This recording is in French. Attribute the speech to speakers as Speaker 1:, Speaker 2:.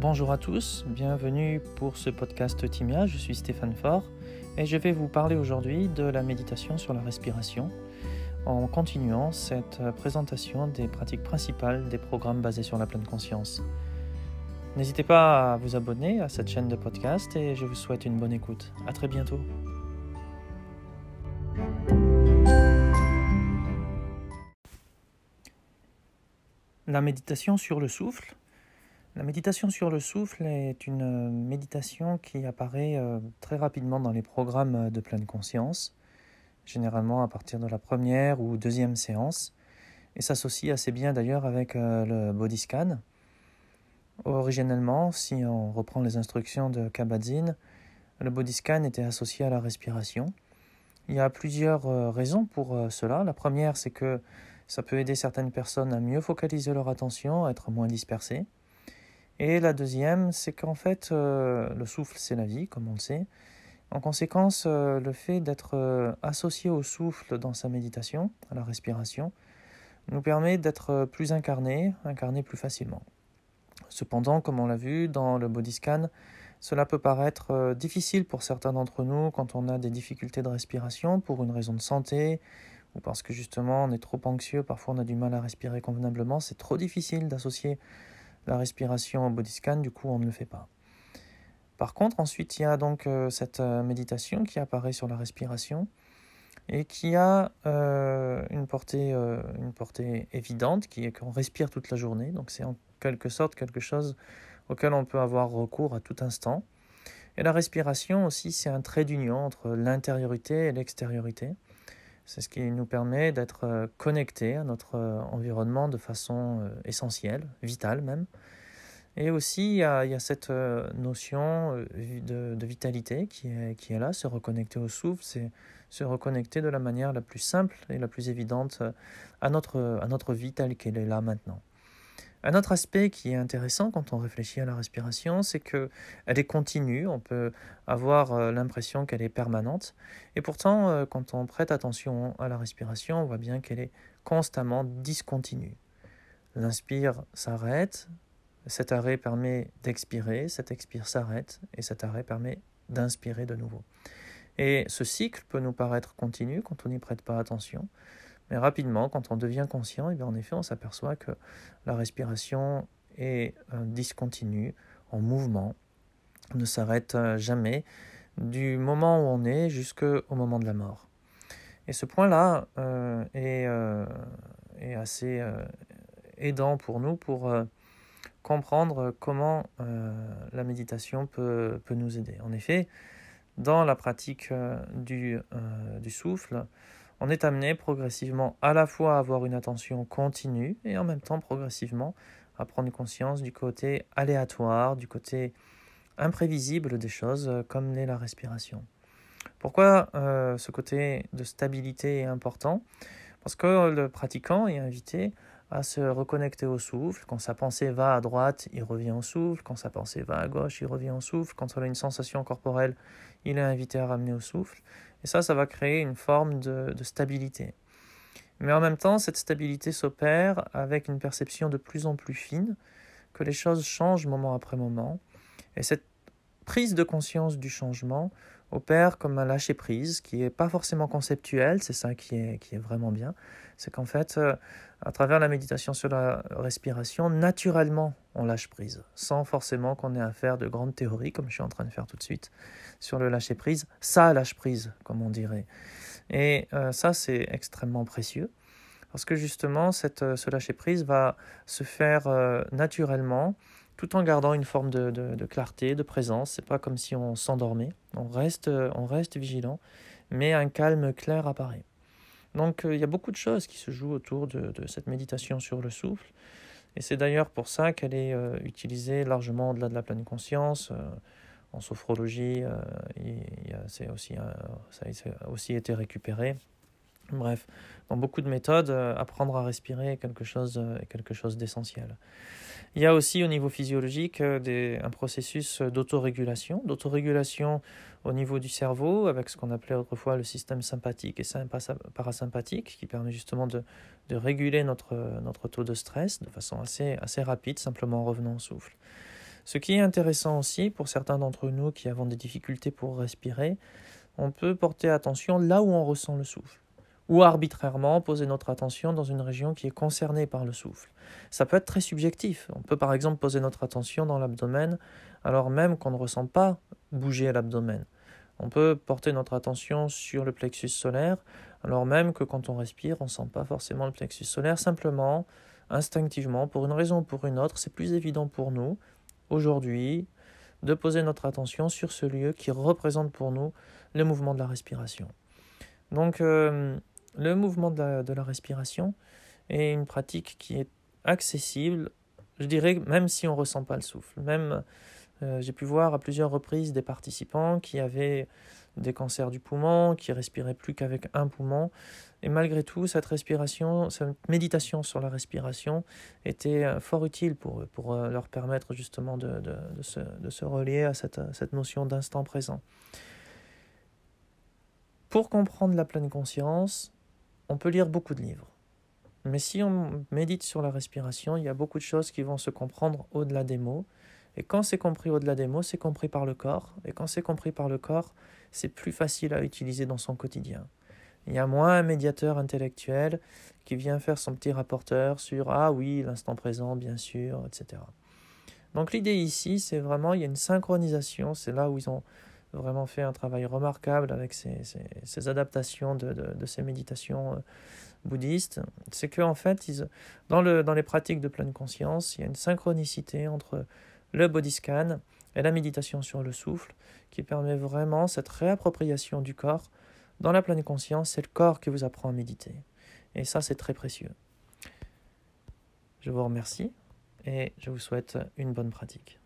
Speaker 1: Bonjour à tous, bienvenue pour ce podcast Timia, je suis Stéphane Faure et je vais vous parler aujourd'hui de la méditation sur la respiration en continuant cette présentation des pratiques principales des programmes basés sur la pleine conscience. N'hésitez pas à vous abonner à cette chaîne de podcast et je vous souhaite une bonne écoute. À très bientôt. La méditation sur le souffle. La méditation sur le souffle est une méditation qui apparaît euh, très rapidement dans les programmes de pleine conscience, généralement à partir de la première ou deuxième séance, et s'associe assez bien d'ailleurs avec euh, le body scan. Originellement, si on reprend les instructions de Kabat-Zinn, le body scan était associé à la respiration. Il y a plusieurs euh, raisons pour euh, cela. La première, c'est que ça peut aider certaines personnes à mieux focaliser leur attention, à être moins dispersées. Et la deuxième, c'est qu'en fait, euh, le souffle, c'est la vie, comme on le sait. En conséquence, le fait d'être associé au souffle dans sa méditation, à la respiration, nous permet d'être plus incarné, incarné plus facilement. Cependant, comme on l'a vu dans le body scan, cela peut paraître euh, difficile pour certains d'entre nous quand on a des difficultés de respiration pour une raison de santé ou parce que justement on est trop anxieux, parfois on a du mal à respirer convenablement, c'est trop difficile d'associer la respiration au body du coup on ne le fait pas. Par contre, ensuite, il y a donc euh, cette euh, méditation qui apparaît sur la respiration et qui a une, portée, une portée évidente, qui est qu'on respire toute la journée. Donc c'est en quelque sorte quelque chose auquel on peut avoir recours à tout instant. Et la respiration aussi, c'est un trait d'union entre l'intériorité et l'extériorité. C'est ce qui nous permet d'être euh, connectés à notre euh, environnement de façon euh, essentielle, vitale même. Et aussi, il y a, cette notion de, de, vitalité qui est, qui est là, se reconnecter au souffle, c'est se reconnecter de la manière la plus simple et la plus évidente à notre, à notre vie telle qu'elle est là maintenant. Un autre aspect qui est intéressant quand on réfléchit à la respiration, c'est qu'elle est continue, on peut avoir euh, l'impression qu'elle est permanente, et pourtant, euh, quand on prête attention à la respiration, on voit bien qu'elle est constamment discontinue. L'inspire s'arrête, cet arrêt permet d'expirer, cet expire s'arrête, et cet arrêt permet d'inspirer de nouveau. Et ce cycle peut nous paraître continu quand on n'y prête pas attention, mais rapidement, quand on devient conscient, et eh en effet, on s'aperçoit que la respiration est euh, discontinue, en mouvement, ne s'arrête euh, jamais du moment où on est jusqu'au moment de la mort. Et ce point-là euh, est, est, assez aidant pour nous pour comprendre comment la méditation peut, peut, nous aider. En effet, dans la pratique du, du souffle, on est amené progressivement à la fois à avoir une attention continue et en même temps progressivement à prendre conscience du côté aléatoire, du côté imprévisible des choses euh, comme l'est la respiration. Pourquoi euh, ce côté de stabilité est important? Parce que le pratiquant est invité à se reconnecter au souffle. Quand sa pensée va à droite, il revient au souffle. Quand sa pensée va à gauche, il revient au souffle. Quand on a une sensation corporelle, il est invité à ramener au souffle. Et ça, ça va créer une forme de, stabilité. Mais en même temps, cette stabilité s'opère avec une perception de plus en plus fine, que les choses changent moment après moment. Et cette prise de conscience du changement opère comme un lâcher-prise qui n'est pas forcément conceptuel, c'est ça qui est, qui est vraiment bien. C'est qu'en fait, euh, à travers la méditation sur la respiration, naturellement, on lâche prise, sans forcément qu'on ait à faire de grandes théories, comme je suis en train de faire tout de suite, sur le lâcher-prise. Ça lâche prise, comme on dirait. Et euh, ça, c'est extrêmement précieux, parce que justement, cette, euh, ce lâcher-prise va se faire naturellement, tout en gardant une forme de, de, clarté, de présence. C'est pas comme si on s'endormait. On reste, on reste vigilant, mais un calme clair apparaît. Donc euh, il y a beaucoup de choses qui se jouent autour de, cette méditation sur le souffle. Et c'est d'ailleurs pour ça qu'elle est euh, utilisée largement au-delà de la pleine conscience. Euh, en sophrologie, aussi, ça a aussi été récupéré. Bref, dans beaucoup de méthodes, apprendre à respirer est quelque chose, quelque chose d'essentiel. Il y a aussi au niveau physiologique des, un processus d'autorégulation, d'autorégulation au niveau du cerveau, avec ce qu'on appelait autrefois le système sympathique et parasympathique, qui permet justement de, réguler notre, notre taux de stress de façon assez, assez rapide, simplement en revenant au souffle. Ce qui est intéressant aussi pour certains d'entre nous qui avons des difficultés pour respirer, on peut porter attention là où on ressent le souffle ou arbitrairement poser notre attention dans une région qui est concernée par le souffle. Ça peut être très subjectif. On peut par exemple poser notre attention dans l'abdomen alors même qu'on ne ressent pas bouger l'abdomen. On peut porter notre attention sur le plexus solaire alors même que quand on respire, on ne sent pas forcément le plexus solaire. Simplement, instinctivement, pour une raison ou pour une autre, c'est plus évident pour nous aujourd'hui de poser notre attention sur ce lieu qui représente pour nous le mouvement de la respiration. Donc, euh, le mouvement de la, respiration est une pratique qui est accessible, je dirais, même si on ne ressent pas le souffle. Même, euh, j'ai pu voir à plusieurs reprises des participants qui avaient des cancers du poumon, qui respiraient plus qu'avec un poumon. Et malgré tout, cette respiration, cette méditation sur la respiration était euh, fort utile pour eux, pour euh, leur permettre justement de, de, se, de se, relier à cette, cette notion d'instant présent. Pour comprendre la pleine conscience, on peut lire beaucoup de livres. Mais si on médite sur la respiration, il y a beaucoup de choses qui vont se comprendre au-delà des mots. Et quand c'est compris au-delà des mots, c'est compris par le corps. Et quand c'est compris par le corps, c'est plus facile à utiliser dans son quotidien. Il y a moins un médiateur intellectuel qui vient faire son petit rapporteur sur Ah oui, l'instant présent, bien sûr, etc. Donc l'idée ici, c'est vraiment, il y a une synchronisation, c'est là où ils ont vraiment fait un travail remarquable avec ces, adaptations de, de, ces méditations euh, bouddhistes, c'est qu'en en fait, ils, dans, le, dans les pratiques de pleine conscience, il y a une synchronicité entre le body scan et la méditation sur le souffle qui permet vraiment cette réappropriation du corps. Dans la pleine conscience, c'est le corps qui vous apprend à méditer. Et ça, c'est très précieux. Je vous remercie et je vous souhaite une bonne pratique.